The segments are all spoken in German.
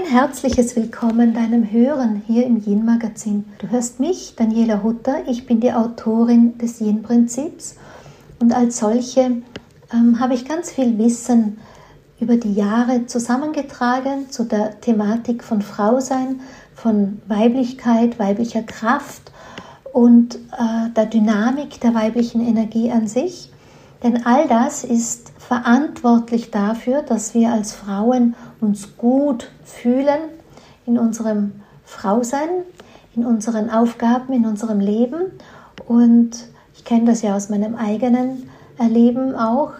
Ein herzliches Willkommen deinem Hören hier im Yin Magazin. Du hörst mich, Daniela Hutter. Ich bin die Autorin des Yin Prinzips und als solche ähm, habe ich ganz viel Wissen über die Jahre zusammengetragen zu der Thematik von Frausein, von Weiblichkeit, weiblicher Kraft und äh, der Dynamik der weiblichen Energie an sich. Denn all das ist verantwortlich dafür, dass wir als Frauen uns gut fühlen in unserem Frausein, in unseren Aufgaben, in unserem Leben. Und ich kenne das ja aus meinem eigenen Erleben auch.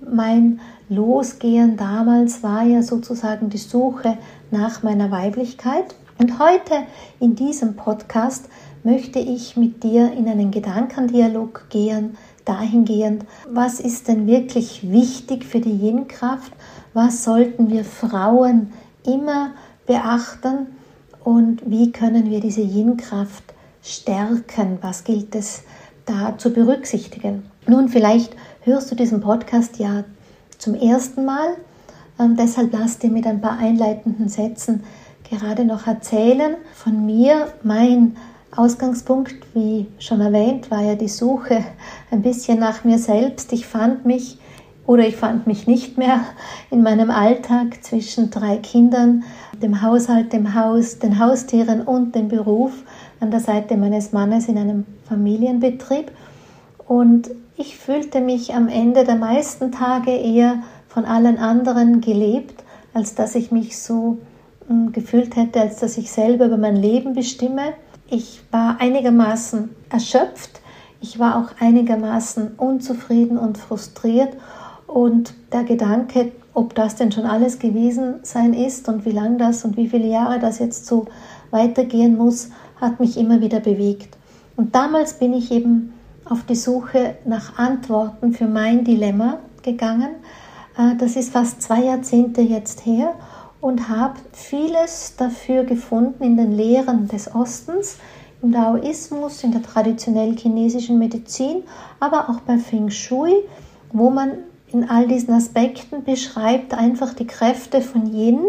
Mein Losgehen damals war ja sozusagen die Suche nach meiner Weiblichkeit. Und heute in diesem Podcast möchte ich mit dir in einen Gedankendialog gehen, dahingehend, was ist denn wirklich wichtig für die Yin-Kraft, was sollten wir Frauen immer beachten und wie können wir diese Yin-Kraft stärken, was gilt es da zu berücksichtigen. Nun, vielleicht hörst du diesen Podcast ja zum ersten Mal, ähm, deshalb lass dir mit ein paar einleitenden Sätzen gerade noch erzählen von mir. Mein Ausgangspunkt, wie schon erwähnt, war ja die Suche ein bisschen nach mir selbst. Ich fand mich oder ich fand mich nicht mehr in meinem Alltag zwischen drei Kindern, dem Haushalt, dem Haus, den Haustieren und dem Beruf an der Seite meines Mannes in einem Familienbetrieb. Und ich fühlte mich am Ende der meisten Tage eher von allen anderen gelebt, als dass ich mich so hm, gefühlt hätte, als dass ich selber über mein Leben bestimme. Ich war einigermaßen erschöpft, ich war auch einigermaßen unzufrieden und frustriert und der Gedanke, ob das denn schon alles gewesen sein ist und wie lang das und wie viele Jahre das jetzt so weitergehen muss, hat mich immer wieder bewegt. Und damals bin ich eben auf die Suche nach Antworten für mein Dilemma gegangen. Äh, das ist fast zwei Jahrzehnte jetzt her und habe vieles dafür gefunden in den Lehren des Ostens, im Daoismus, in der traditionell chinesischen Medizin, aber auch bei Feng Shui, wo man in all diesen Aspekten beschreibt einfach die Kräfte von Yin,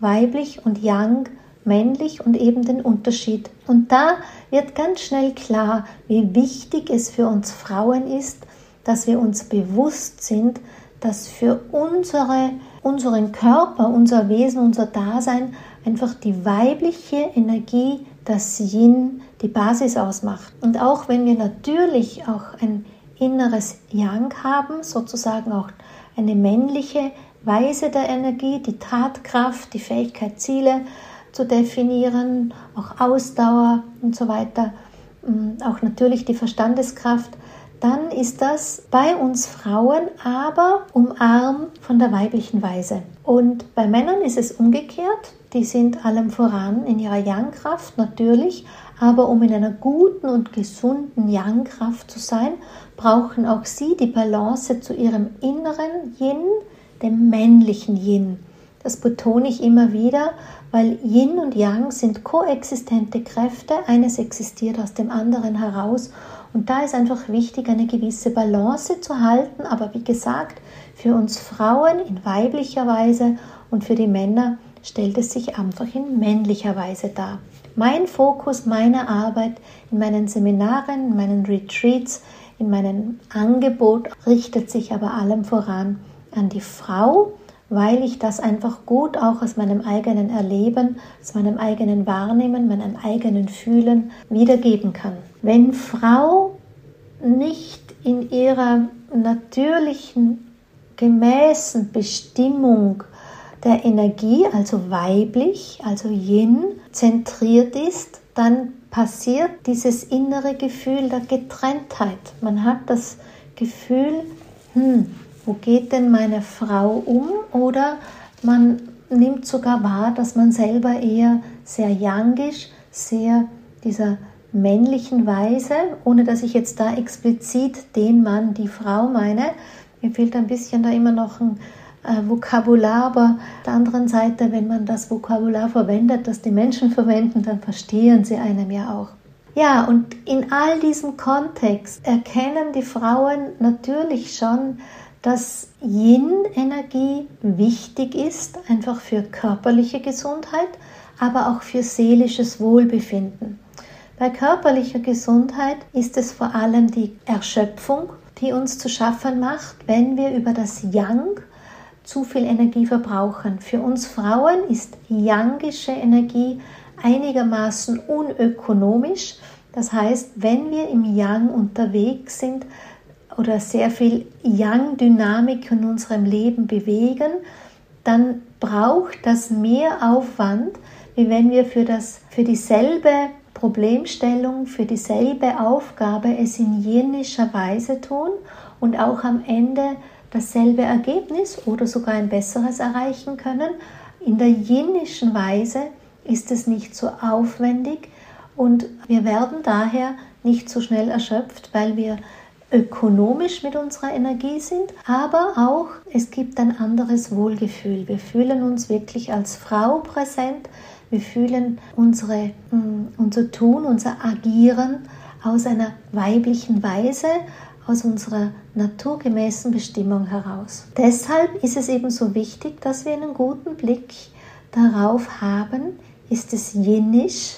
weiblich und Yang, männlich und eben den Unterschied. Und da wird ganz schnell klar, wie wichtig es für uns Frauen ist, dass wir uns bewusst sind, dass für unsere, unseren Körper, unser Wesen, unser Dasein einfach die weibliche Energie, das Yin, die Basis ausmacht. Und auch wenn wir natürlich auch ein inneres Yang haben, sozusagen auch eine männliche Weise der Energie, die Tatkraft, die Fähigkeit, Ziele zu definieren, auch Ausdauer und so weiter, mm, auch natürlich die Verstandeskraft, dann ist das bei uns Frauen aber umarmt von der weiblichen Weise. Und bei Männern ist es umgekehrt. Die sind allem voran in ihrer Yang-Kraft natürlich, aber um in einer guten und gesunden Yang-Kraft zu sein, brauchen auch sie die Balance zu ihrem inneren Yin, dem männlichen Yin. Das betone ich immer wieder, weil Yin und Yang sind koexistente Kräfte, eines existiert aus dem anderen heraus und da ist einfach wichtig, eine gewisse Balance zu halten, aber wie gesagt, für uns Frauen in weiblicher Weise und für die Männer stellt es sich einfach in männlicher Weise dar. Mein Fokus meiner Arbeit in meinen Seminaren, in meinen Retreats, in meinem Angebot richtet sich aber allem voran an die Frau, weil ich das einfach gut auch aus meinem eigenen Erleben, aus meinem eigenen Wahrnehmen, meinem eigenen Fühlen wiedergeben kann. Wenn Frau nicht in ihrer natürlichen, gemäßen Bestimmung der Energie, also weiblich, also Yin, zentriert ist, dann passiert dieses innere Gefühl der Getrenntheit. Man hat das Gefühl, hm, wo geht denn meine Frau um? Oder man nimmt sogar wahr, dass man selber eher sehr yangisch, sehr dieser männlichen Weise, ohne dass ich jetzt da explizit den Mann, die Frau meine. Mir fehlt ein bisschen da immer noch ein Vokabular, aber auf der anderen Seite, wenn man das Vokabular verwendet, das die Menschen verwenden, dann verstehen sie einem ja auch. Ja, und in all diesem Kontext erkennen die Frauen natürlich schon, dass Yin-Energie wichtig ist, einfach für körperliche Gesundheit, aber auch für seelisches Wohlbefinden. Bei körperlicher Gesundheit ist es vor allem die Erschöpfung, die uns zu schaffen macht, wenn wir über das Yang zu viel Energie verbrauchen. Für uns Frauen ist yangische Energie einigermaßen unökonomisch. Das heißt, wenn wir im Yang unterwegs sind oder sehr viel Yang-Dynamik in unserem Leben bewegen, dann braucht das mehr Aufwand, wie wenn wir für, das, für dieselbe Problemstellung, für dieselbe Aufgabe es in jenischer Weise tun und auch am Ende dasselbe Ergebnis oder sogar ein besseres erreichen können. In der jenischen Weise ist es nicht so aufwendig und wir werden daher nicht so schnell erschöpft, weil wir ökonomisch mit unserer Energie sind, aber auch es gibt ein anderes Wohlgefühl. Wir fühlen uns wirklich als Frau präsent, wir fühlen unsere, mm, unser Tun, unser Agieren aus einer weiblichen Weise, aus unserer naturgemäßen Bestimmung heraus. Deshalb ist es eben so wichtig, dass wir einen guten Blick darauf haben, ist es jenisch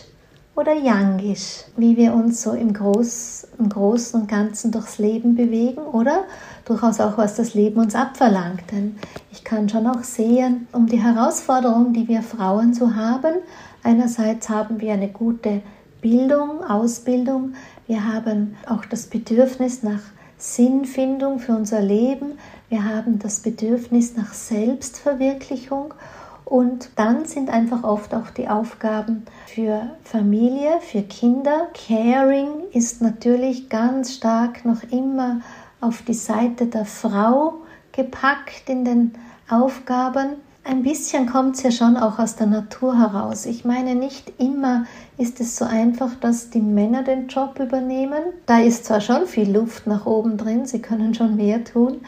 oder yangisch, wie wir uns so im, Groß, im Großen und Ganzen durchs Leben bewegen oder durchaus auch, was das Leben uns abverlangt. Denn ich kann schon auch sehen, um die Herausforderung, die wir Frauen so haben, einerseits haben wir eine gute Bildung, Ausbildung, wir haben auch das Bedürfnis nach Sinnfindung für unser Leben. Wir haben das Bedürfnis nach Selbstverwirklichung und dann sind einfach oft auch die Aufgaben für Familie, für Kinder. Caring ist natürlich ganz stark noch immer auf die Seite der Frau gepackt in den Aufgaben ein bisschen kommt es ja schon auch aus der Natur heraus. Ich meine, nicht immer ist es so einfach, dass die Männer den Job übernehmen. Da ist zwar schon viel Luft nach oben drin, sie können schon mehr tun,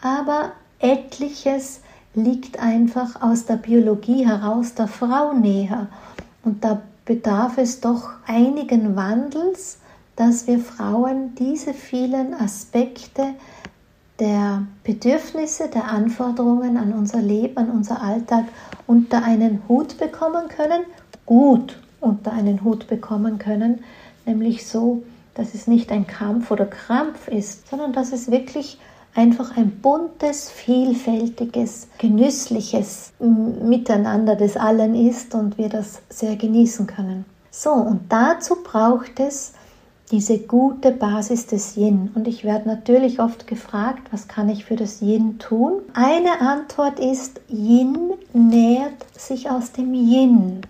aber etliches liegt einfach aus der Biologie heraus der Frau näher. Und da bedarf es doch einigen Wandels, dass wir Frauen diese vielen Aspekte der Bedürfnisse, der Anforderungen an unser Leben, an unser Alltag unter einen Hut bekommen können, gut unter einen Hut bekommen können, nämlich so, dass es nicht ein Kampf oder Krampf ist, sondern dass es wirklich einfach ein buntes, vielfältiges, genüssliches Miteinander des Allen ist und wir das sehr genießen können. So, und dazu braucht es diese gute Basis des Yin. Und ich werde natürlich oft gefragt, was kann ich für das Yin tun? Eine Antwort ist, Yin nährt sich aus dem Yin.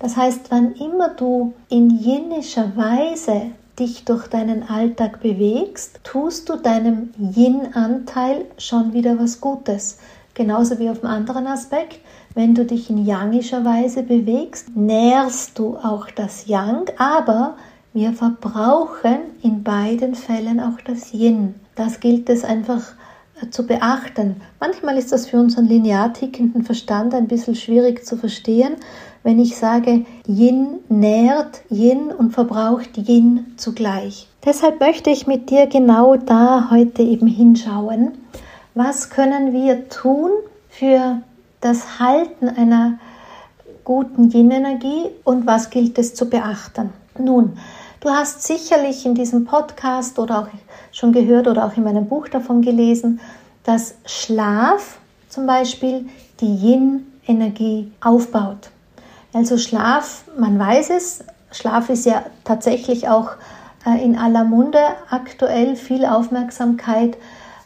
Das heißt, wann immer du in yinnischer Weise dich durch deinen Alltag bewegst, tust du deinem Yin-Anteil schon wieder was Gutes. Genauso wie auf dem anderen Aspekt, wenn du dich in yangischer Weise bewegst, nährst du auch das Yang, aber wir verbrauchen in beiden Fällen auch das Yin. Das gilt es einfach äh, zu beachten. Manchmal ist das für unseren linear tickenden Verstand ein bisschen schwierig zu verstehen, wenn ich sage, Yin nährt Yin und verbraucht Yin zugleich. Deshalb möchte ich mit dir genau da heute eben hinschauen. Was können wir tun für das Halten einer guten Yin-Energie und was gilt es zu beachten? Nun, Du hast sicherlich in diesem Podcast oder auch schon gehört oder auch in meinem Buch davon gelesen, dass Schlaf zum Beispiel die Yin-Energie aufbaut. Also Schlaf, man weiß es, Schlaf ist ja tatsächlich auch äh, in aller Munde aktuell viel Aufmerksamkeit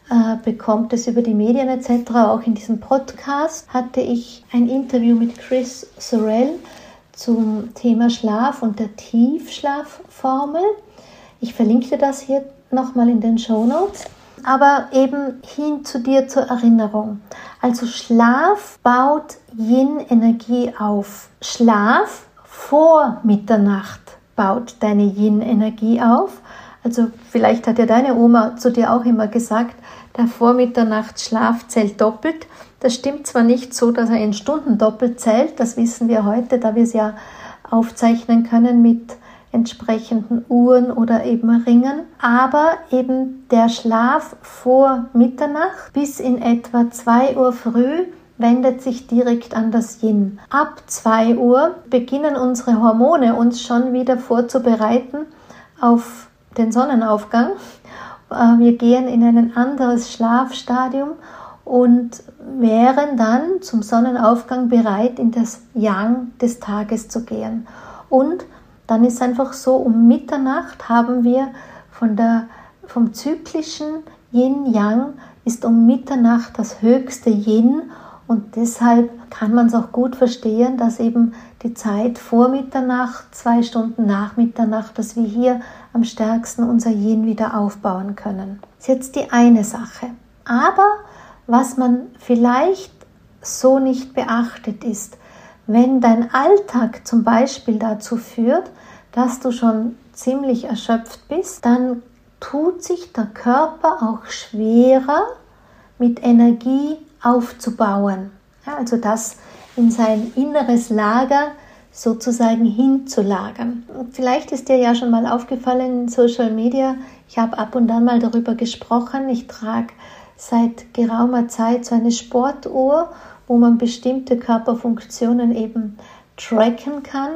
äh, bekommt es über die Medien etc. Auch in diesem Podcast hatte ich ein Interview mit Chris Sorrell zum Thema Schlaf und der Tiefschlafformel. Ich verlinke dir das hier nochmal in den Show Notes. Aber eben hin zu dir zur Erinnerung. Also Schlaf baut Yin-Energie auf. Schlaf vor Mitternacht baut deine Yin-Energie auf. Also vielleicht hat ja deine Oma zu dir auch immer gesagt, der Vormitternachtsschlaf zählt doppelt. Das stimmt zwar nicht so, dass er in Stunden doppelt zählt, das wissen wir heute, da wir es ja aufzeichnen können mit entsprechenden Uhren oder eben Ringen. Aber eben der Schlaf vor Mitternacht bis in etwa 2 Uhr früh wendet sich direkt an das Yin. Ab 2 Uhr beginnen unsere Hormone uns schon wieder vorzubereiten auf den Sonnenaufgang. Äh, wir gehen in ein anderes Schlafstadium und wären dann zum Sonnenaufgang bereit, in das Yang des Tages zu gehen. Und dann ist einfach so, um Mitternacht haben wir von der, vom zyklischen Yin-Yang ist um Mitternacht das höchste Yin und deshalb kann man es auch gut verstehen, dass eben die Zeit vor Mitternacht, zwei Stunden nach Mitternacht, dass wir hier am stärksten unser Yin wieder aufbauen können. Das ist jetzt die eine Sache. Aber was man vielleicht so nicht beachtet ist, wenn dein Alltag zum Beispiel dazu führt, dass du schon ziemlich erschöpft bist, dann tut sich der Körper auch schwerer mit Energie aufzubauen. Ja, also das in sein inneres Lager sozusagen hinzulagern. Vielleicht ist dir ja schon mal aufgefallen in Social Media, ich habe ab und an mal darüber gesprochen, ich trage seit geraumer Zeit so eine Sportuhr, wo man bestimmte Körperfunktionen eben tracken kann,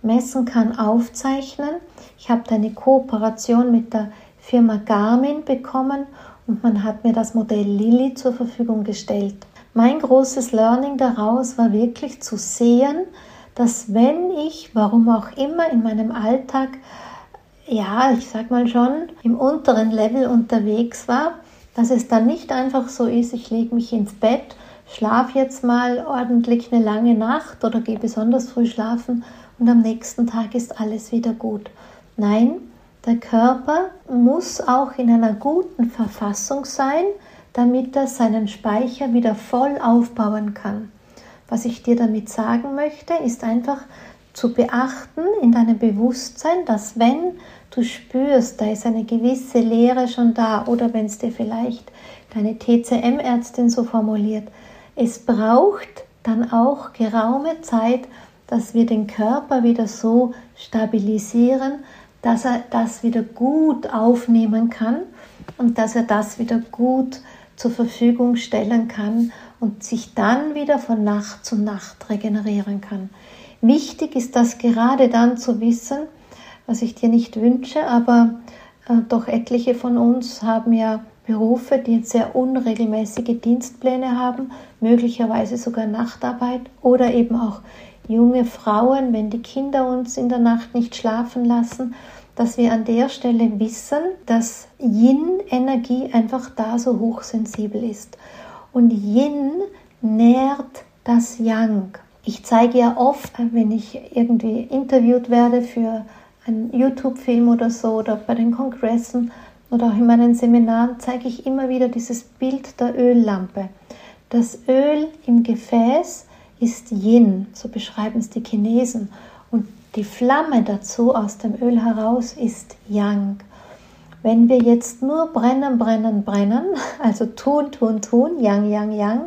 messen kann, aufzeichnen. Ich habe eine Kooperation mit der Firma Garmin bekommen und man hat mir das Modell Lilly zur Verfügung gestellt. Mein großes Learning daraus war wirklich zu sehen, dass wenn ich, warum auch immer, in meinem Alltag, ja, ich sag mal schon, im unteren Level unterwegs war, dass es dann nicht einfach so ist, ich lege mich ins Bett, schlafe jetzt mal ordentlich eine lange Nacht oder gehe besonders früh schlafen und am nächsten Tag ist alles wieder gut. Nein, der Körper muss auch in einer guten Verfassung sein, damit er seinen Speicher wieder voll aufbauen kann. Was ich dir damit sagen möchte, ist einfach zu beachten in deinem Bewusstsein, dass wenn du spürst, da ist eine gewisse Leere schon da oder wenn es dir vielleicht deine TCM-Ärztin so formuliert, es braucht dann auch geraume Zeit, dass wir den Körper wieder so stabilisieren, dass er das wieder gut aufnehmen kann und dass er das wieder gut zur Verfügung stellen kann und sich dann wieder von Nacht zu Nacht regenerieren kann. Wichtig ist das gerade dann zu wissen, was ich dir nicht wünsche, aber äh, doch etliche von uns haben ja Berufe, die sehr unregelmäßige Dienstpläne haben, möglicherweise sogar Nachtarbeit oder eben auch junge Frauen, wenn die Kinder uns in der Nacht nicht schlafen lassen, dass wir an der Stelle wissen, dass Yin-Energie einfach da so hochsensibel ist. Und Yin nährt das Yang. Ich zeige ja oft, wenn ich irgendwie interviewt werde für einen YouTube-Film oder so oder bei den Kongressen oder auch in meinen Seminaren, zeige ich immer wieder dieses Bild der Öllampe. Das Öl im Gefäß ist Yin, so beschreiben es die Chinesen. Und die Flamme dazu aus dem Öl heraus ist Yang. Wenn wir jetzt nur brennen, brennen, brennen, also tun, tun, tun, Yang, Yang, Yang,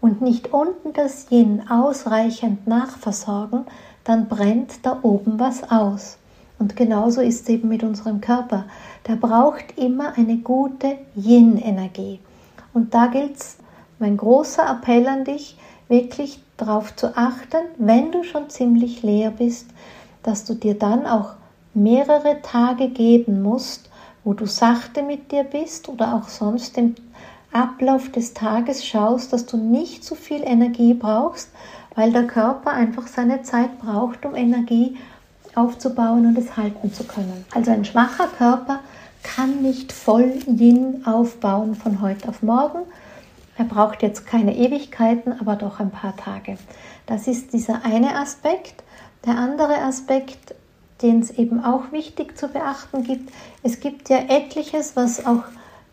und nicht unten das Yin ausreichend nachversorgen, dann brennt da oben was aus. Und genauso ist es eben mit unserem Körper. Der braucht immer eine gute Yin-Energie. Und da gilt es, mein großer Appell an dich, wirklich darauf zu achten, wenn du schon ziemlich leer bist, dass du dir dann auch mehrere Tage geben musst, wo du sachte mit dir bist oder auch sonst im Ablauf des Tages schaust, dass du nicht zu viel Energie brauchst, weil der Körper einfach seine Zeit braucht, um Energie aufzubauen und es halten zu können. Also ein schwacher Körper kann nicht voll Yin aufbauen von heute auf morgen, er braucht jetzt keine Ewigkeiten, aber doch ein paar Tage. Das ist dieser eine Aspekt. Der andere Aspekt, den es eben auch wichtig zu beachten gibt, es gibt ja etliches, was auch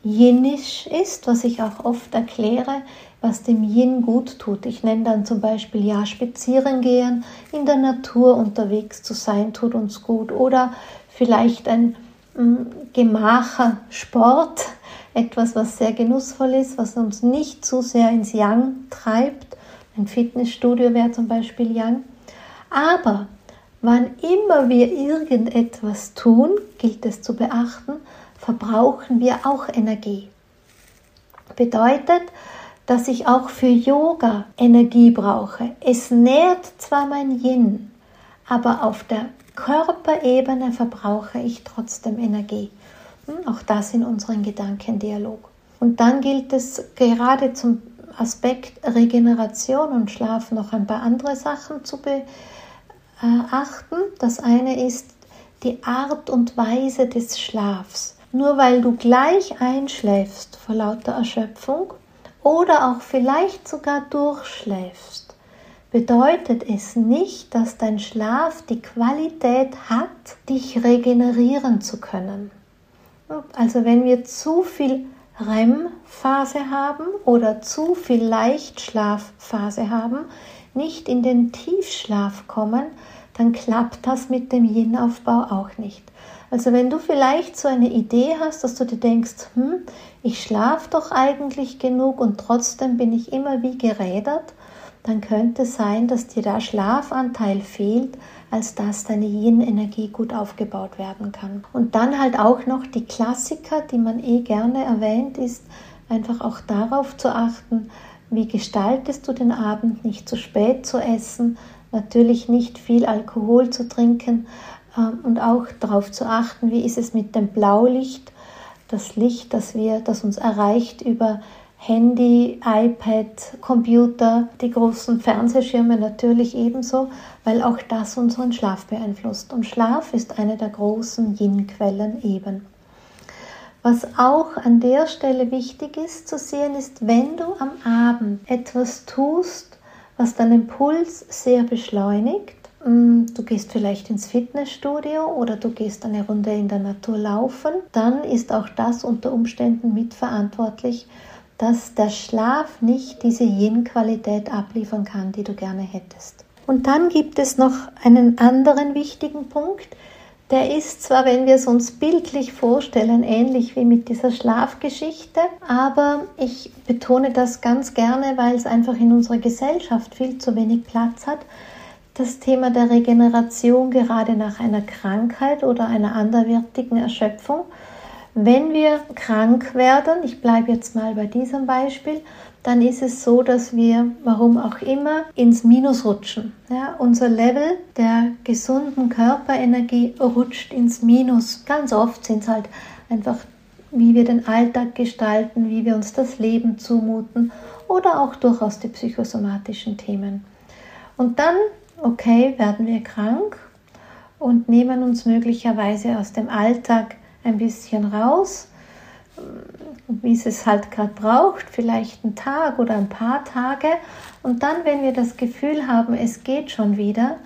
Yinisch ist, was ich auch oft erkläre, was dem Yin gut tut. Ich nenne dann zum Beispiel ja spazieren gehen, in der Natur unterwegs zu sein, tut uns gut. Oder vielleicht ein mm, Gemacher Sport, etwas, was sehr genussvoll ist, was uns nicht zu sehr ins Yang treibt. Ein Fitnessstudio wäre zum Beispiel Yang. Aber Wann immer wir irgendetwas tun, gilt es zu beachten, verbrauchen wir auch Energie. Bedeutet, dass ich auch für Yoga Energie brauche. Es nährt zwar mein Yin, aber auf der Körperebene verbrauche ich trotzdem Energie. Hm, auch das in unserem Gedankendialog. Und dann gilt es gerade zum Aspekt Regeneration und Schlaf noch ein paar andere Sachen zu beachten. Das eine ist die Art und Weise des Schlafs. Nur weil du gleich einschläfst vor lauter Erschöpfung oder auch vielleicht sogar durchschläfst, bedeutet es nicht, dass dein Schlaf die Qualität hat, dich regenerieren zu können. Also wenn wir zu viel REM-Phase haben oder zu viel Leichtschlafphase haben, nicht in den Tiefschlaf kommen, dann klappt das mit dem Yin-Aufbau auch nicht. Also wenn du vielleicht so eine Idee hast, dass du dir denkst, hm, ich schlafe doch eigentlich genug und trotzdem bin ich immer wie gerädert, dann könnte es sein, dass dir der Schlafanteil fehlt, als dass deine Yin-Energie gut aufgebaut werden kann. Und dann halt auch noch die Klassiker, die man eh gerne erwähnt, ist einfach auch darauf zu achten, wie gestaltest du den Abend, nicht zu spät zu essen, natürlich nicht viel Alkohol zu trinken ähm, und auch darauf zu achten, wie ist es mit dem Blaulicht, das Licht, das wir, das uns erreicht über Handy, iPad, Computer, die großen Fernsehschirme natürlich ebenso, weil auch das unseren Schlaf beeinflusst. Und Schlaf ist eine der großen Yin-Quellen eben. Was auch an der Stelle wichtig ist zu sehen, ist, wenn du am Abend etwas tust, was deinen Puls sehr beschleunigt, mm, du gehst vielleicht ins Fitnessstudio oder du gehst eine Runde in der Natur laufen, dann ist auch das unter Umständen mitverantwortlich dass der Schlaf nicht diese Yin-Qualität abliefern kann, die du gerne hättest. Und dann gibt es noch einen anderen wichtigen Punkt, der ist zwar, wenn wir es uns bildlich vorstellen, ähnlich wie mit dieser Schlafgeschichte, aber ich betone das ganz gerne, weil es einfach in unserer Gesellschaft viel zu wenig Platz hat. Das Thema der Regeneration gerade nach einer Krankheit oder einer anderwärtigen Erschöpfung wenn wir krank werden, ich bleibe jetzt mal bei diesem Beispiel, dann ist es so, dass wir, warum auch immer, ins Minus rutschen. Ja, unser Level der gesunden Körperenergie rutscht ins Minus. Ganz oft sind es halt einfach, wie wir den Alltag gestalten, wie wir uns das Leben zumuten oder auch durchaus die psychosomatischen Themen. Und dann, okay, werden wir krank und nehmen uns möglicherweise aus dem Alltag ein bisschen raus, wie es es halt gerade braucht, vielleicht einen Tag oder ein paar Tage. Und dann, wenn wir das Gefühl haben, es geht schon wieder,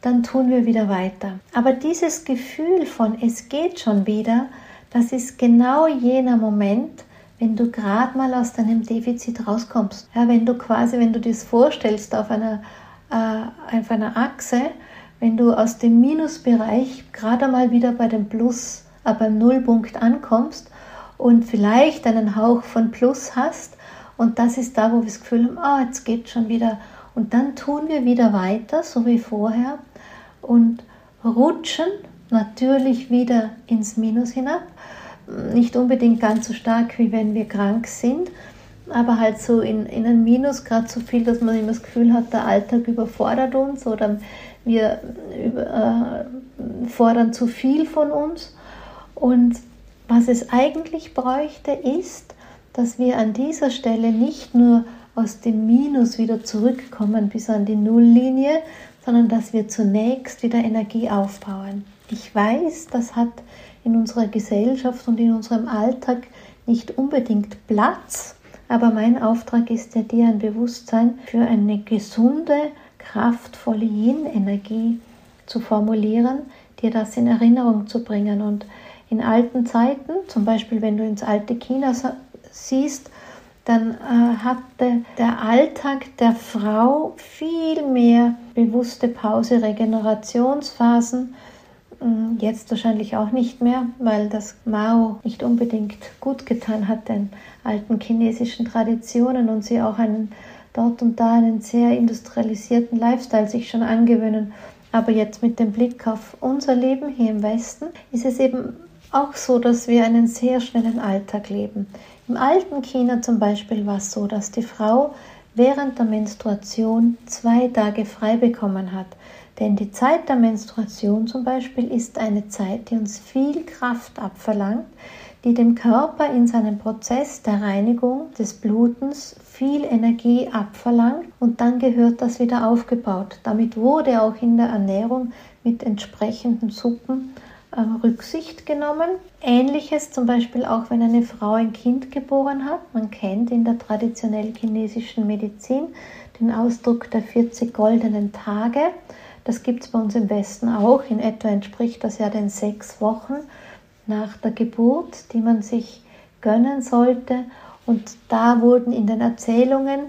dann tun wir wieder weiter. Aber dieses Gefühl von es geht schon wieder, das ist genau jener Moment, wenn du gerade mal aus deinem Defizit rauskommst. Ja, wenn du quasi, wenn du das vorstellst auf einer, äh, auf einer Achse, wenn du aus dem Minusbereich gerade mal wieder bei dem Plus beim Nullpunkt ankommst und vielleicht einen Hauch von Plus hast. Und das ist da, wo wir das Gefühl haben, ah, jetzt geht schon wieder. Und dann tun wir wieder weiter, so wie vorher, und rutschen natürlich wieder ins Minus hinab. Nicht unbedingt ganz so stark, wie wenn wir krank sind, aber halt so in, in ein Minus, gerade so viel, dass man immer das Gefühl hat, der Alltag überfordert uns oder wir über, äh, fordern zu viel von uns. Und was es eigentlich bräuchte, ist, dass wir an dieser Stelle nicht nur aus dem Minus wieder zurückkommen bis an die Nulllinie, sondern dass wir zunächst wieder Energie aufbauen. Ich weiß, das hat in unserer Gesellschaft und in unserem Alltag nicht unbedingt Platz, aber mein Auftrag ist ja dir ein Bewusstsein für eine gesunde, kraftvolle Yin-Energie zu formulieren, dir das in Erinnerung zu bringen und in alten Zeiten, zum Beispiel wenn du ins alte China siehst, dann äh, hatte der Alltag der Frau viel mehr bewusste Pause, Regenerationsphasen. Hm, jetzt wahrscheinlich auch nicht mehr, weil das Mao nicht unbedingt gut getan hat den alten chinesischen Traditionen und sie auch einen dort und da einen sehr industrialisierten Lifestyle sich schon angewöhnen. Aber jetzt mit dem Blick auf unser Leben hier im Westen ist es eben auch so, dass wir einen sehr schnellen Alltag leben. Im alten China zum Beispiel war es so, dass die Frau während der Menstruation zwei Tage frei bekommen hat. Denn die Zeit der Menstruation zum Beispiel ist eine Zeit, die uns viel Kraft abverlangt, die dem Körper in seinem Prozess der Reinigung des Blutens viel Energie abverlangt und dann gehört das wieder aufgebaut. Damit wurde auch in der Ernährung mit entsprechenden Suppen Rücksicht genommen. Ähnliches zum Beispiel auch, wenn eine Frau ein Kind geboren hat. Man kennt in der traditionell chinesischen Medizin den Ausdruck der 40 goldenen Tage. Das gibt es bei uns im Westen auch. In etwa entspricht das ja den sechs Wochen nach der Geburt, die man sich gönnen sollte. Und da wurden in den Erzählungen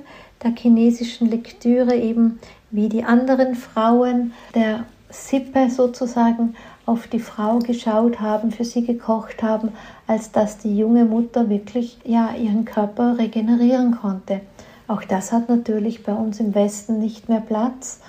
der chinesischen Lektüre eben wie die anderen Frauen der Sippe sozusagen auf die Frau geschaut haben, für sie gekocht haben, als dass die junge Mutter wirklich ja ihren Körper regenerieren konnte. Auch das hat natürlich bei uns im Westen nicht mehr Platz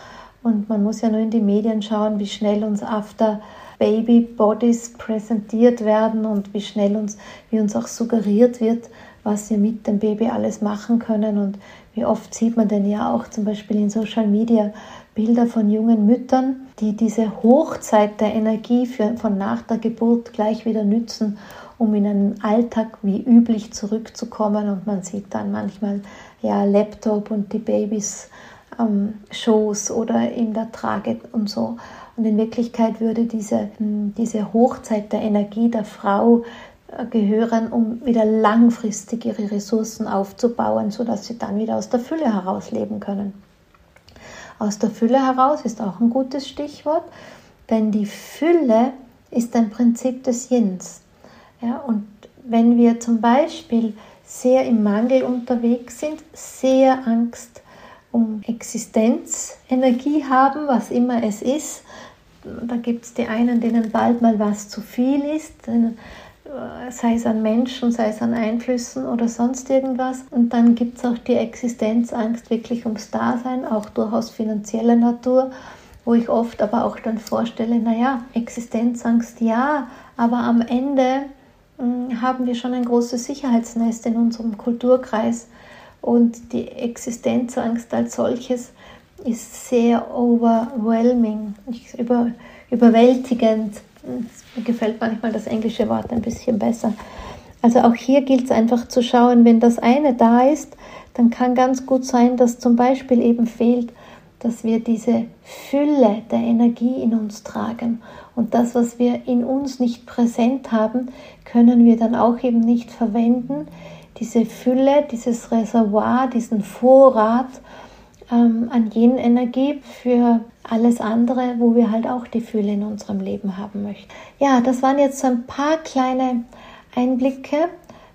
und man muss ja nur in die Medien schauen, wie schnell uns After Baby Bodies präsentiert werden und wie schnell uns, wie uns auch suggeriert wird, was wir mit dem Baby alles machen können. Und wie oft sieht man denn ja auch zum Beispiel in Social Media Bilder von jungen Müttern, die diese Hochzeit der Energie für, von nach der Geburt gleich wieder nützen, um in einen Alltag wie üblich zurückzukommen. Und man sieht dann manchmal ja Laptop und die Babys ähm, Shows oder in der Trage und so. Und in Wirklichkeit würde diese, hm, diese Hochzeit der Energie der Frau äh, gehören, um wieder langfristig ihre Ressourcen aufzubauen, sodass sie dann wieder aus der Fülle heraus leben können. Aus der Fülle heraus ist auch ein gutes Stichwort, denn die Fülle ist ein Prinzip des Yins. Ja, und wenn wir zum Beispiel sehr im Mangel unterwegs sind, sehr Angst um Existenzenergie haben, was immer es ist, da gibt es die einen, denen bald mal was zu viel ist, sei es an Menschen, sei es an Einflüssen oder sonst irgendwas. Und dann gibt es auch die Existenzangst wirklich ums Dasein, auch durchaus finanzieller Natur, wo ich oft aber auch dann vorstelle, naja, Existenzangst ja, aber am Ende hm, haben wir schon ein großes Sicherheitsnest in unserem Kulturkreis. Und die Existenzangst als solches ist sehr overwhelming, über, überwältigend. Mir gefällt manchmal das englische Wort ein bisschen besser. Also auch hier gilt es einfach zu schauen, wenn das eine da ist, dann kann ganz gut sein, dass zum Beispiel eben fehlt, dass wir diese Fülle der Energie in uns tragen. Und das, was wir in uns nicht präsent haben, können wir dann auch eben nicht verwenden. Diese Fülle, dieses Reservoir, diesen Vorrat, ähm, an Yin-Energie für alles andere, wo wir halt auch die Fülle in unserem Leben haben möchten. Ja, das waren jetzt so ein paar kleine Einblicke.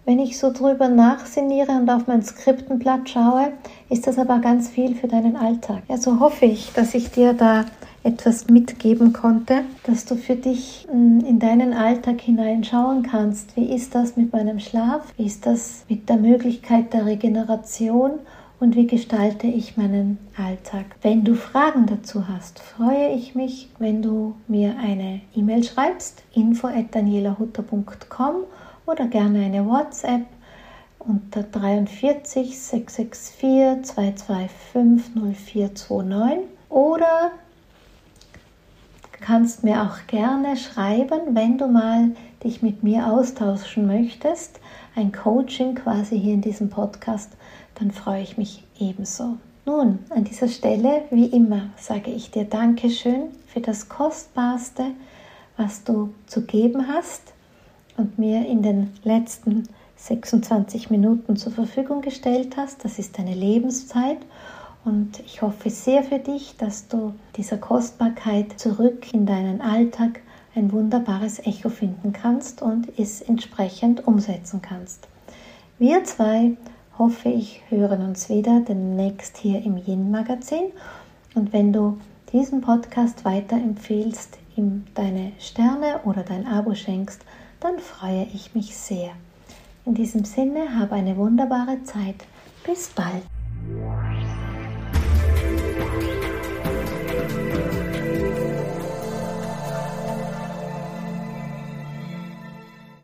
Wenn ich so drüber nachsinniere und auf mein Skriptenblatt schaue, ist das aber ganz viel für deinen Alltag. Ja, so hoffe ich, dass ich dir da etwas mitgeben konnte, dass du für dich hm, in deinen Alltag hineinschauen kannst. Wie ist das mit meinem Schlaf? Wie ist das mit der Möglichkeit der Regeneration? Und wie gestalte ich meinen Alltag. Wenn du Fragen dazu hast, freue ich mich, wenn du mir eine E-Mail schreibst, info@danielahutter.com oder gerne eine WhatsApp unter 43 664 225 0429 oder kannst mir auch gerne schreiben, wenn du mal dich mit mir austauschen möchtest, ein Coaching quasi hier in diesem Podcast dann freue ich mich ebenso. Nun, an dieser Stelle, wie immer, sage ich dir Dankeschön für das Kostbarste, was du zu geben hast und mir in den letzten 26 Minuten zur Verfügung gestellt hast. Das ist deine Lebenszeit und ich hoffe sehr für dich, dass du dieser Kostbarkeit zurück in deinen Alltag ein wunderbares Echo finden kannst und es entsprechend umsetzen kannst. Wir zwei hoffe ich, hören uns wieder demnächst hier im Yin-Magazin. Und wenn du diesen Podcast weiterempfehlst, ihm deine Sterne oder dein Abo schenkst, dann freue ich mich sehr. In diesem Sinne, habe eine wunderbare Zeit. Bis bald.